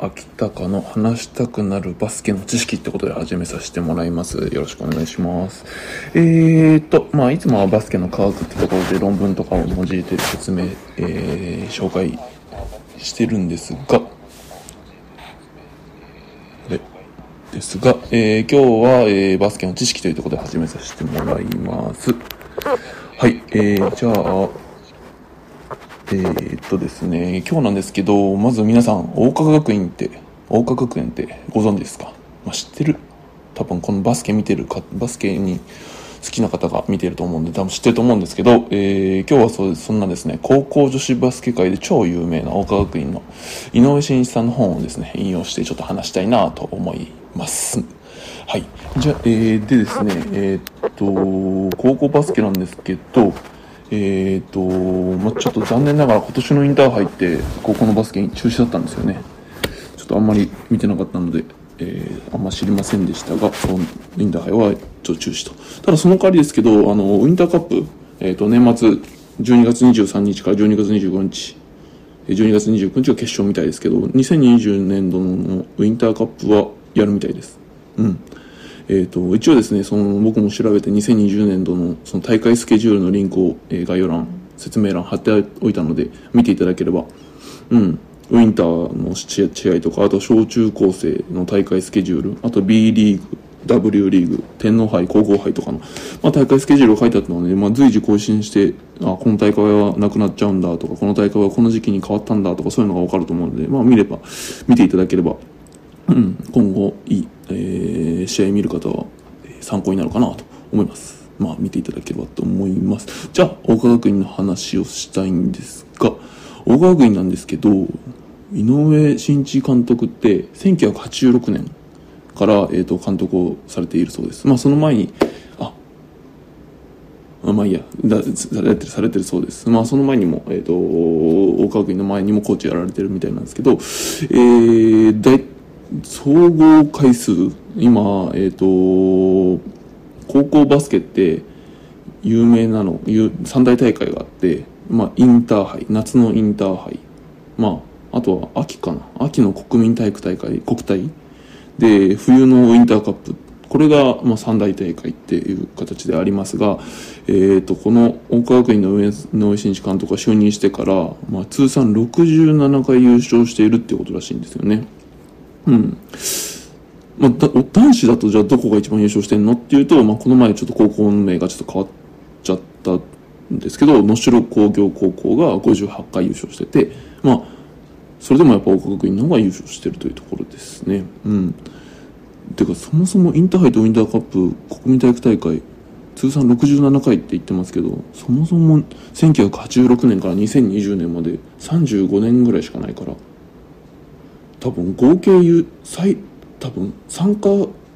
秋高の話したくなるバスケの知識ってことで始めさせてもらいます。よろしくお願いします。えーと、まあ、いつもはバスケの科学ってところで論文とかを用いて説明、えー、紹介してるんですが、でですが、えー、今日は、えー、バスケの知識というところで始めさせてもらいます。はい、えー、じゃあ、えー、っとですね、今日なんですけど、まず皆さん、桜花学院って、桜花学園ってご存知ですか、まあ、知ってる？多分このバスケ見てるか、バスケに好きな方が見てると思うんで、多分知ってると思うんですけど、えー、今日はそそんなですね、高校女子バスケ界で超有名な桜花学院の井上真一さんの本をですね、引用してちょっと話したいなと思います。はい。じゃあ、えー、でですね、えー、っと、高校バスケなんですけど、えーとまあ、ちょっと残念ながら今年のインターハイって高校のバスケ中止だったんですよね。ちょっとあんまり見てなかったので、えー、あんま知りませんでしたがインターハイはちょっと中止と。ただその代わりですけどあのウインターカップ、えー、と年末12月23日から12月25日12月29日が決勝みたいですけど2020年度のウインターカップはやるみたいです。うん。えーと、一応ですねその僕も調べて2020年度のその大会スケジュールのリンクを、えー、概要欄説明欄貼っておいたので見ていただければうん。ウィンターの試合とかあと小中高生の大会スケジュールあと B リーグ W リーグ天皇杯皇后杯とかの、まあ、大会スケジュールが書いてあったので、まあ、随時更新してあこの大会はなくなっちゃうんだとかこの大会はこの時期に変わったんだとかそういうのが分かると思うので、まあ、見れば見ていただければうん、今後いい、えー、試合見る方は参考になるかなと思います。まあ見ていただければと思います。じゃあ、大川学院の話をしたいんですが、大川学院なんですけど、井上真一監督って1986年から、えー、と監督をされているそうです。まあその前に、あ、まあいいや、だされてる、されてるそうです。まあその前にも、えっ、と、大川学院の前にもコーチやられてるみたいなんですけど、えー、だい総合回数？今えっ、と高校バスケって有名なの三大大会があって、まあ、インターハイ夏のインターハイまああとは秋かな。秋の国民体育大会国体。で冬のウインターカップ。これが、まあ、三大大会っていう形でありますが、えー、とこの大川学院の井上真一監督が就任してから、まあ、通算67回優勝しているっていうことらしいんですよね。うん。まあ、だ男子だとじゃあどこが一番優勝してんのっていうと、まあ、この前ちょっと高校の名がちょっと変わっちゃったんですけど、能代工業高校が58回優勝してて、まあ、それでもやっぱ大学院の方が優勝してるというところですね。うん。てか、そもそもインターハイとウィンターカップ国民体育大会、通算67回って言ってますけど、そもそも1986年から2020年まで35年ぐらいしかないから、多分合計最多分参加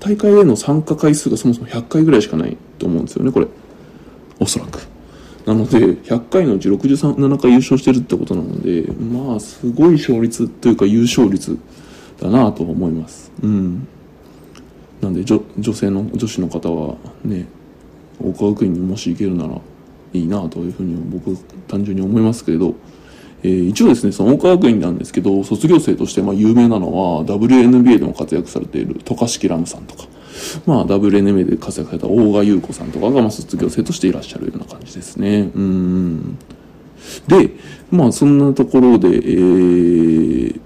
大会への参加回数がそもそも100回ぐらいしかないと思うんですよねこれ。おそらく。なので100回のうち67回優勝してるってことなのでまあすごい勝率というか優勝率だなと思います。うん。なんで女女性の女子の方はね大川学院にもし行けるならいいなというふうに僕単純に思いますけれど。えー、一応ですね、その大川学院なんですけど、卒業生としてまあ有名なのは、WNBA でも活躍されている渡嘉敷ラムさんとか、まあ WNBA で活躍された大賀優子さんとかがまあ卒業生としていらっしゃるような感じですね。うん。で、まあそんなところで、えー、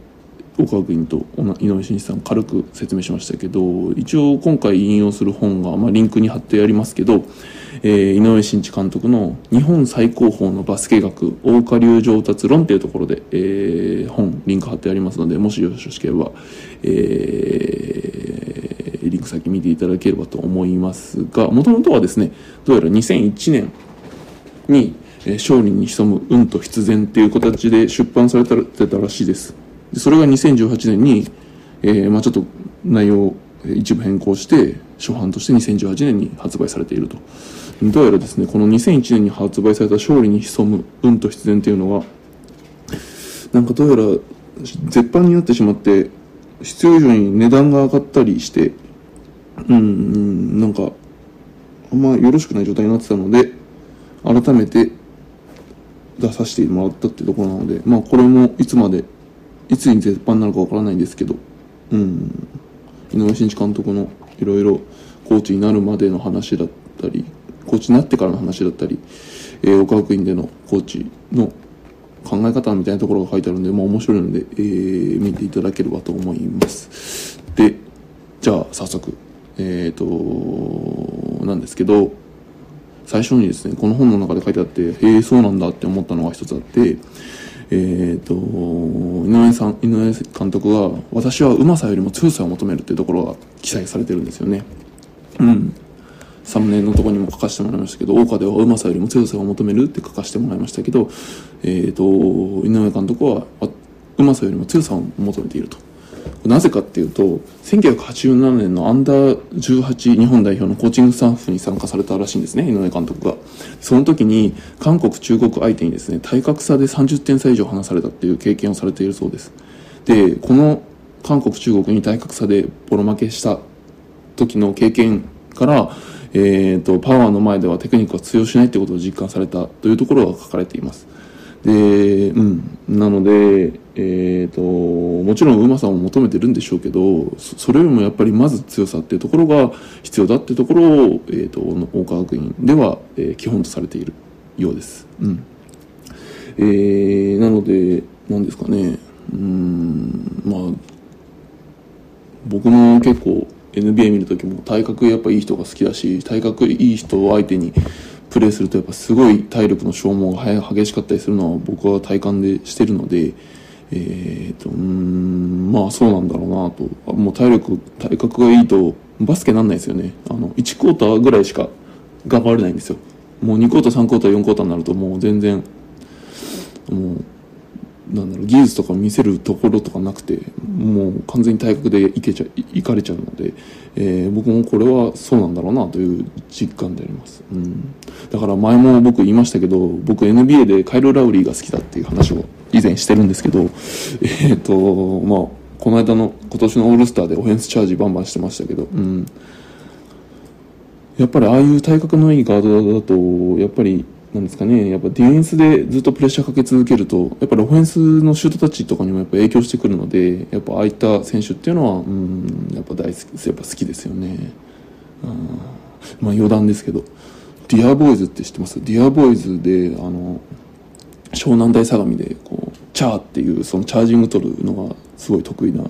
大川学院と井上真一さん軽く説明しましたけど、一応今回引用する本が、まあリンクに貼ってありますけど、えー、井上真一監督の日本最高峰のバスケ学大下流上達論というところで、えー、本リンク貼ってありますのでもしよろしければ、えー、リンク先見ていただければと思いますがもともとはですねどうやら2001年に、勝利に潜む運と必然っていう形で出版されてたらしいです。でそれが2018年に、えーまあ、ちょっと内容を一部変更して初版として2018年に発売されていると。どうやらですねこの2001年に発売された勝利に潜む運と必然っていうのはなんかどうやら絶版になってしまって必要以上に値段が上がったりしてうんうんなんかあんまよろしくない状態になってたので改めて出させてもらったっていうところなのでまあこれもいつまでいつに絶版になるかわからないんですけど、うん、井上真一監督のいろいろコーチになるまでの話だったり、コーチになってからの話だったり、えー、岡学院でのコーチの考え方みたいなところが書いてあるんで、まあ面白いので、えー、見ていただければと思います。で、じゃあ早速、えっ、ー、と、なんですけど、最初にですね、この本の中で書いてあって、へえ、そうなんだって思ったのが一つあって、えっ、ー、と、井上さん、井上監督は、私はうまさよりも強さを求めるっていうところが記載されてるんですよね。うん。サムネのとこにも書かせてもらいましたけど、大岡ではうまさよりも強さを求めるって書かせてもらいましたけど、えっ、ー、と、井上監督は、うまさよりも強さを求めていると。なぜかっていうと、1987年のアンダー18日本代表のコーチングスタッフに参加されたらしいんですね、井上監督が。その時に、韓国、中国相手にですね、体格差で30点差以上離されたっていう経験をされているそうです。で、この韓国、中国に体格差でボロ負けした時の経験から、えーと、パワーの前ではテクニックは通用しないということを実感されたというところが書かれています。で、うん。なので、えっ、ー、と、もちろんうまさを求めてるんでしょうけど、それよりもやっぱりまず強さっていうところが必要だっていうところを、えっ、ー、と、大川学院では、えー、基本とされているようです。うん。えー、なので、何ですかね、うん、まあ、僕も結構 NBA 見るときも体格やっぱいい人が好きだし、体格いい人を相手に、プレーするとやっぱすごい体力の消耗が激しかったりするのは僕は体感でしてるので、えーと、うんまあそうなんだろうなと。もう体力体格がいいとバスケなんないですよね。あの1クォーターぐらいしか頑張れないんですよ。もう2クォーター3クォーター4クォーターになるともう全然もうなんだろう技術とか見せるところとかなくてもう完全に体格でいけちゃいかれちゃうので、えー、僕もこれはそうなんだろうなという実感であります、うん、だから前も僕言いましたけど僕 NBA でカイル・ラウリーが好きだっていう話を以前してるんですけど えっ、ー、とまあこの間の今年のオールスターでオフェンスチャージバンバンしてましたけど、うん、やっぱりああいう体格のいいガードだとやっぱりなんですかね、やっぱディフェンスでずっとプレッシャーかけ続けると、やっぱりオフェンスのシュートタッチとかにもやっぱ影響してくるので、やっぱああいった選手っていうのは、うん、やっぱ大好き、やっぱ好きですよね。うん、まあ余談ですけど、ディアボーイズって知ってます？ディアボーイズで、あの、湘南大相模で、こう、チャーっていう、そのチャージング取るのがすごい得意な、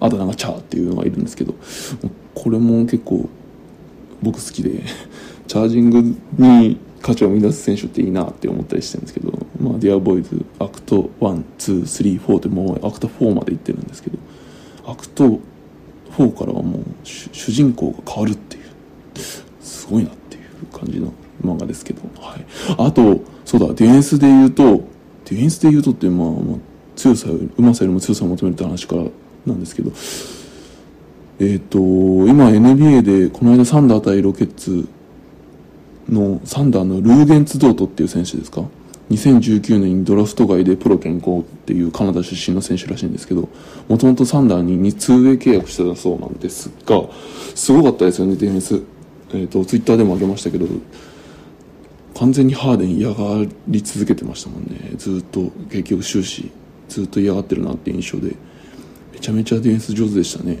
あだ名がチャーっていうのがいるんですけど、これも結構僕好きで、チャージングに価値を生み出す選手っていいなって思ったりしてるんですけど、まあ、 DEAR BOYS ACT 1、2、3、4ってもう ACT 4までいってるんですけど、 ACT 4からはもう主人公が変わるっていう、すごいなっていう感じの漫画ですけど、はい。あと、そうだ、ディフェンスで言うと、ディフェンスで言うとって、まあ、まあ、強さより、うまさよりも強さを求めるって話からなんですけど、えっ、ー、と、今 NBA で、この間サンダー対ロケッツのサンダーのルーゲンツドートっていう選手ですか？2019年にドラフト外でプロ健康っていうカナダ出身の選手らしいんですけどもともとサンダーに 2way 契約してたそうなんですがすごかったですよねディフェンス。えっ、ー、とツイッターでも上げましたけど完全にハーデン嫌がり続けてましたもんね。ずっと結局終始ずっと嫌がってるなっていう印象で。めちゃめちゃディフェンス上手でしたね。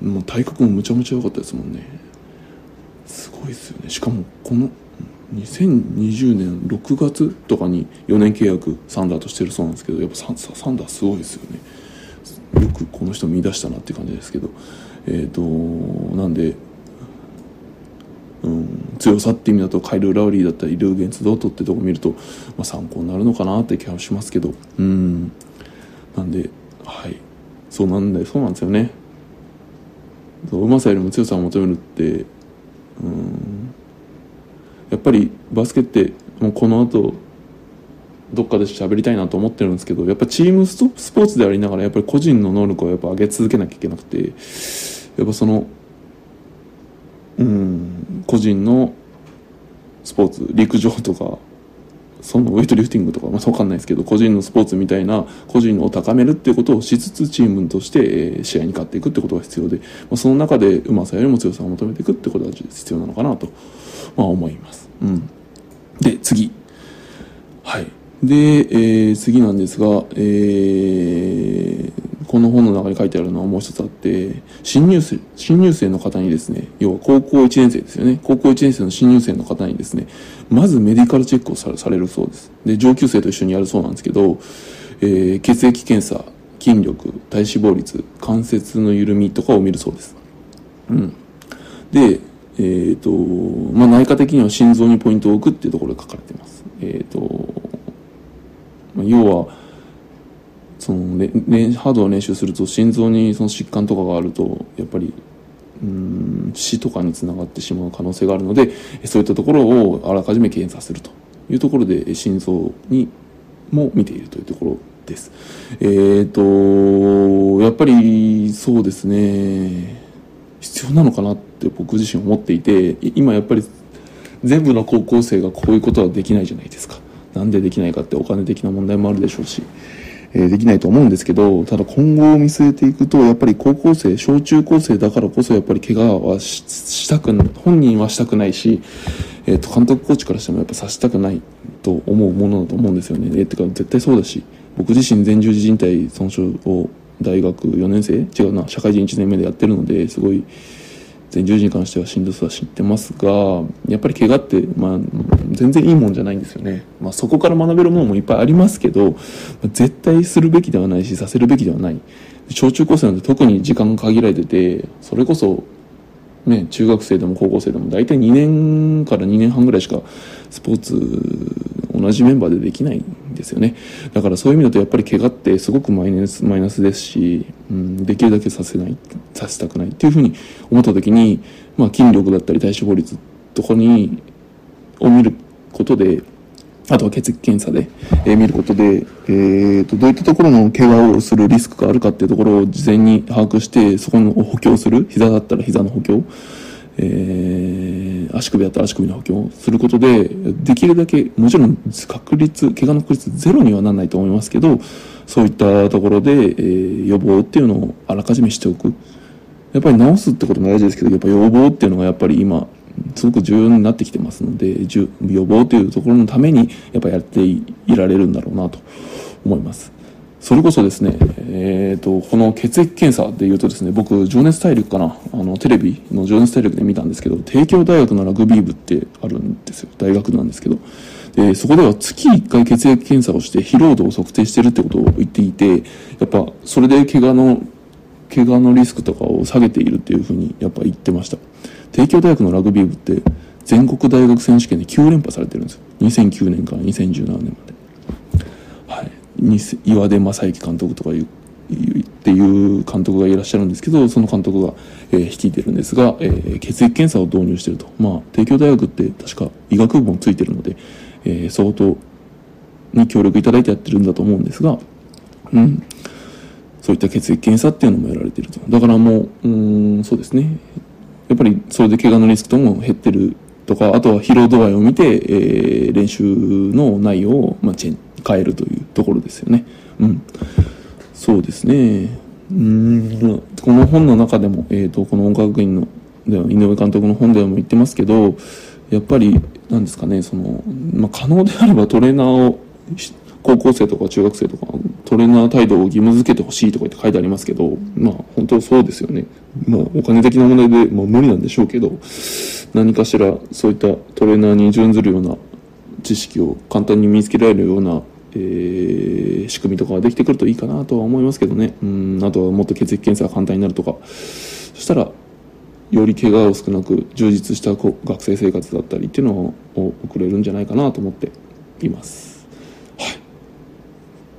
もう体格もむちゃむちゃ良かったですもんね。すごいですよね。しかもこの2020年6月とかに4年契約サンダーとしてるそうなんですけどやっぱササンダーすごいですよね。よくこの人見出したなって感じですけどえっ、ー、となんで、うん、強さって意味だとカイル・ラウリーだったりルーゲンツ・ドートってとこ見ると、まあ、参考になるのかなって気はしますけどうん。なんではい。そうなんでそうなんですよね。うまさよりも強さを求めるってうん。やっぱりバスケってもうこの後どっかで喋りたいなと思ってるんですけどやっぱチームスポーツでありながらやっぱり個人の能力をやっぱ上げ続けなきゃいけなくてやっぱそのうん個人のスポーツ陸上とかそのウェイトリフティングとか、まあ、分かんないですけど個人のスポーツみたいな個人を高めるっていうことをしつつチームとしてえ試合に勝っていくってことが必要で、ま、その中でうまさよりも強さを求めていくってことが必要なのかなと、まあ、思います。うん、で次。はい。で、えー、次なんですが、えー、この本の中に書いてあるのはもう一つあって新入生新入生の方にですね要は高校1年生ですよね。高校1年生の新入生の方にですねまずメディカルチェックをされるそうです。で上級生と一緒にやるそうなんですけど、えー、血液検査筋力体脂肪率関節の緩みとかを見るそうです。うん。でえっ、ー、とまあ内科的には心臓にポイントを置くっていうところが書かれています。えっ、ー、と、まあ、要はその、ね、ハードを練習すると心臓にその疾患とかがあるとやっぱりうん死とかにつながってしまう可能性があるのでそういったところをあらかじめ検査するというところで心臓にも見ているというところです。えっ、ー、とやっぱりそうですね必要なのかなって僕自身思っていて今やっぱり全部の高校生がこういうことはできないじゃないですか。なんでできないかってお金的な問題もあるでしょうし。えできないと思うんですけど、ただ今後を見据えていくと、やっぱり高校生、小中高生だからこそやっぱり怪我はしたく、本人はしたくないし、えっ、ー、と、監督コーチからしてもやっぱさせたくないと思うものだと思うんですよね。えー、てか絶対そうだし、僕自身前十字靭帯損傷を大学4年生？違うな、社会人1年目でやってるので、すごい、で、10時に関してはしんどさは知ってますがやっぱり怪我って、まあ、全然いいもんじゃないんですよね、まあ、そこから学べるものもいっぱいありますけど絶対するべきではないしさせるべきではない。小中高生なんて特に時間が限られててそれこそね、中学生でも高校生でも大体2年から2年半ぐらいしかスポーツ同じメンバーでできないんですよね。だからそういう意味だとやっぱり怪我ってすごくマイナスマイナスですし、うん、できるだけさせないさせたくないっていうふうに思った時に、まあ、筋力だったり体脂肪率とかにを見ることであとは血液検査で、えー、見ることで、えーと、どういったところの怪我をするリスクがあるかっていうところを事前に把握してそこの補強する膝だったら膝の補強えー、足首だったら足首の補強することで、できるだけ、もちろん確率、怪我の確率ゼロにはならないと思いますけど、そういったところで、えー、予防っていうのをあらかじめしておく。やっぱり治すってことも大事ですけど、やっぱ予防っていうのがやっぱり今、すごく重要になってきてますので、予防というところのために、やっぱやっていられるんだろうなと思います。それこそですね、え、ー、と、この血液検査で言うとですね、僕、情熱大陸かな、あの、テレビの情熱大陸で見たんですけど、帝京大学のラグビー部ってあるんですよ。大学なんですけど。で、そこでは月1回血液検査をして疲労度を測定してるってことを言っていて、やっぱ、それで怪我の、怪我のリスクとかを下げているっていうふうに、やっぱ言ってました。帝京大学のラグビー部って、全国大学選手権で9連覇されてるんですよ。2009年から2017年まで。はい。岩出正幸監督とかいうっていう監督がいらっしゃるんですけどその監督が、えー、率いてるんですが、えー、血液検査を導入してると。まあ帝京大学って確か医学部もついてるので、えー、相当に協力いただいてやってるんだと思うんですがうん。そういった血液検査っていうのもやられてると。だからもううんそうですね。やっぱりそれで怪我のリスクとも減ってるとかあとは疲労度合いを見て、えー、練習の内容を、まあ、チェン変えるというところですよね。うん。そうですね。うん、この本の中でも、えっ、ー、と、この音楽院の、で井上監督の本でも言ってますけど、やっぱり、なんですかね、その、まあ、可能であればトレーナーを、高校生とか中学生とか、トレーナー態度を義務付けてほしいとかって書いてありますけど、まあ、本当そうですよね。まあ、お金的な問題で、まあ、無理なんでしょうけど、何かしら、そういったトレーナーに準ずるような知識を簡単に見つけられるようなえー、仕組みとかができてくるといいかなとは思いますけどね。うん、あとはもっと血液検査が簡単になるとか。そしたら、より怪我を少なく充実した学生生活だったりっていうのを送れるんじゃないかなと思っています。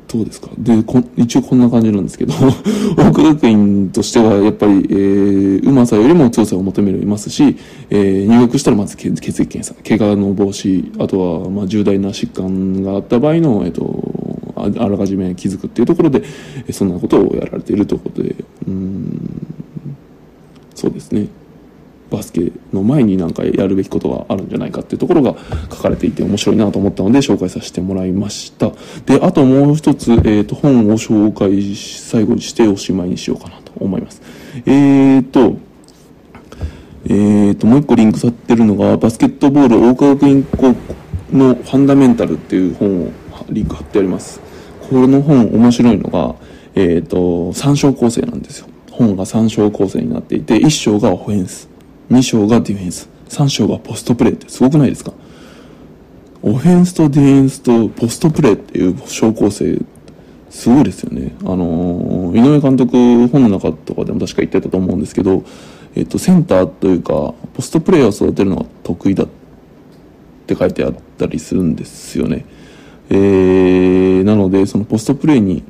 どうですか？で一応こんな感じなんですけど 大久学院としてはやっぱり、えー、うまさよりも強さを求めるいますし、えー、入学したらまず血液検査怪我の防止あとは、まあ、重大な疾患があった場合の、えーと、あらかじめ気づくっていうところでそんなことをやられているということでうんそうですね。バスケの前になんかやるべきことがあるんじゃないかっていうところが書かれていて面白いなと思ったので紹介させてもらいました。で、あともう一つ、えっ、ー、と、本を紹介し、最後にしておしまいにしようかなと思います。えっ、ー、と、えっ、ー、と、もう一個リンクされてるのが、バスケットボール大川学院高校のファンダメンタルっていう本をリンク貼ってあります。この本面白いのが、えっ、と、3章構成なんですよ。本が3章構成になっていて、1章がオフェンス、2章がディフェンス、3章がポストプレーってすごくないですか？オフェンスとディフェンスとポストプレーっていう小構成、すごいですよね。あのー、井上監督、本の中とかでも確か言ってたと思うんですけど、えっと、センターというか、ポストプレーを育てるのが得意だって書いてあったりするんですよね。えー、なので、そのポストプレーに、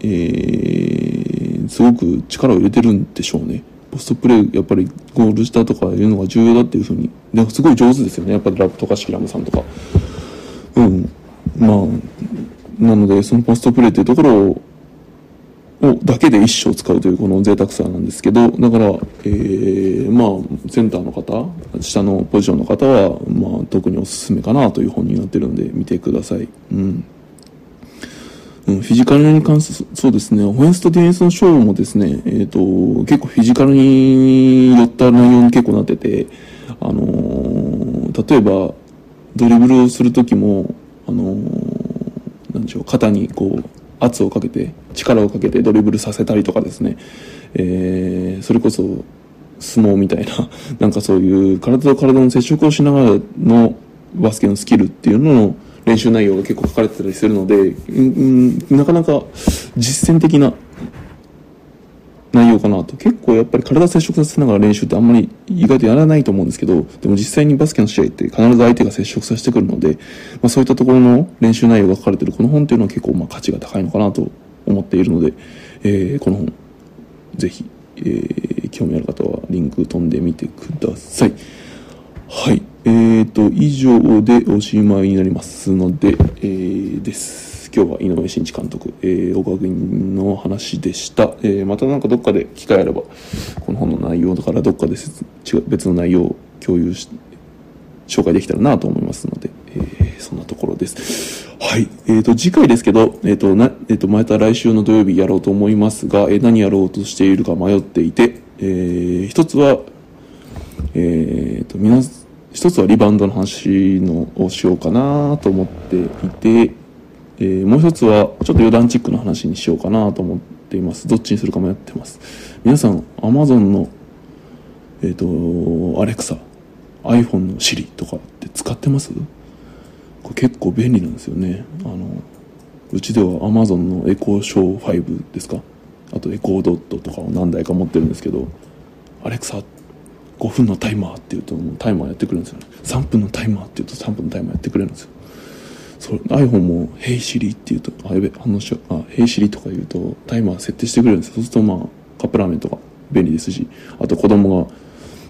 えー、すごく力を入れてるんでしょうね。ポストプレー、やっぱりゴール下とかいうのが重要だっていうふうに。ですごい上手ですよね。やっぱりラップとかシキラムさんとか。うん。まあ、なので、そのポストプレーっていうところを、をだけで一生使うというこの贅沢さなんですけど、だから、えー、まあ、センターの方、下のポジションの方は、まあ、特におすすめかなという本になってるんで、見てください。うん。うん、フィジカルに関する、そうですね、オフェンスとディフェンスの勝負もですね、えっ、ー、と、結構フィジカルに寄った内容に結構なってて、あのー、例えば、ドリブルをするときも、あのー、なんでしょう、肩にこう、圧をかけて、力をかけてドリブルさせたりとかですね、えー、それこそ、相撲みたいな、なんかそういう体と体の接触をしながらのバスケのスキルっていうのを、練習内容が結構書かれてたりするので、うん、なかなか実践的な内容かなと。結構やっぱり体接触させながら練習ってあんまり意外とやらないと思うんですけど、でも実際にバスケの試合って必ず相手が接触させてくるので、まあ、そういったところの練習内容が書かれてるこの本っていうのは結構まあ価値が高いのかなと思っているので、えー、この本、ぜひ、えー、興味ある方はリンク飛んでみてください。はい。えーと、以上でおしまいになりますので、えー、です。今日は井上真一監督、えー、大川君の話でした。えー、またなんかどっかで機会あれば、この本の内容だからどっかで別の内容を共有し、紹介できたらなと思いますので、えー、そんなところです。はい。えっ、ー、と、次回ですけど、えっ、ー、と、な、えっ、ー、と、また来週の土曜日やろうと思いますが、えー、何やろうとしているか迷っていて、えー、一つは、えっ、と、皆一つはリバウンドの話のをしようかなと思っていて、えー、もう一つはちょっと余談チックの話にしようかなと思っています。どっちにするか迷ってます。皆さん、Amazon の、えっ、ー、と、アレクサ、iPhone の Siri とかって使ってます？これ結構便利なんですよね。あの、うちでは Amazon のエコーショー5ですか？あとエコードットとかを何台か持ってるんですけど、アレクサって5分のタイマーって言うともうタイマーやってくれるんですよね。3分のタイマーって言うと3分のタイマーやってくれるんですよ。それ iPhone も「Hey Siri」って言うとあやべ反応しようあ「Hey Siri」とか言うとタイマー設定してくれるんですよ。そうするとまあカップラーメンとか便利ですし。あと子供が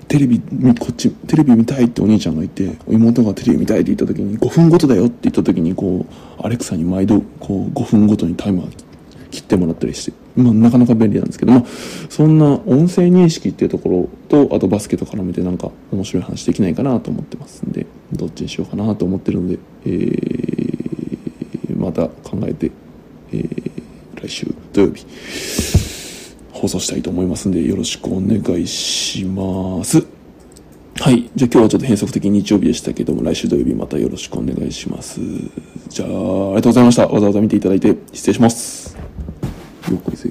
テレビこっちテレビ見たいってお兄ちゃんがいて妹がテレビ見たいって言った時に5分ごとだよって言った時にこうアレクサに毎度こう5分ごとにタイマー切ってもらったりしてまあ、なかなか便利なんですけど、まあ、そんな音声認識っていうところと、あとバスケと絡めてなんか面白い話できないかなと思ってますんで、どっちにしようかなと思ってるので、えー、また考えて、えー、来週土曜日、放送したいと思いますんで、よろしくお願いします。はい。じゃあ今日はちょっと変則的に日曜日でしたけども、来週土曜日またよろしくお願いします。じゃあ、ありがとうございました。わざわざ見ていただいて失礼します。よっこいせ。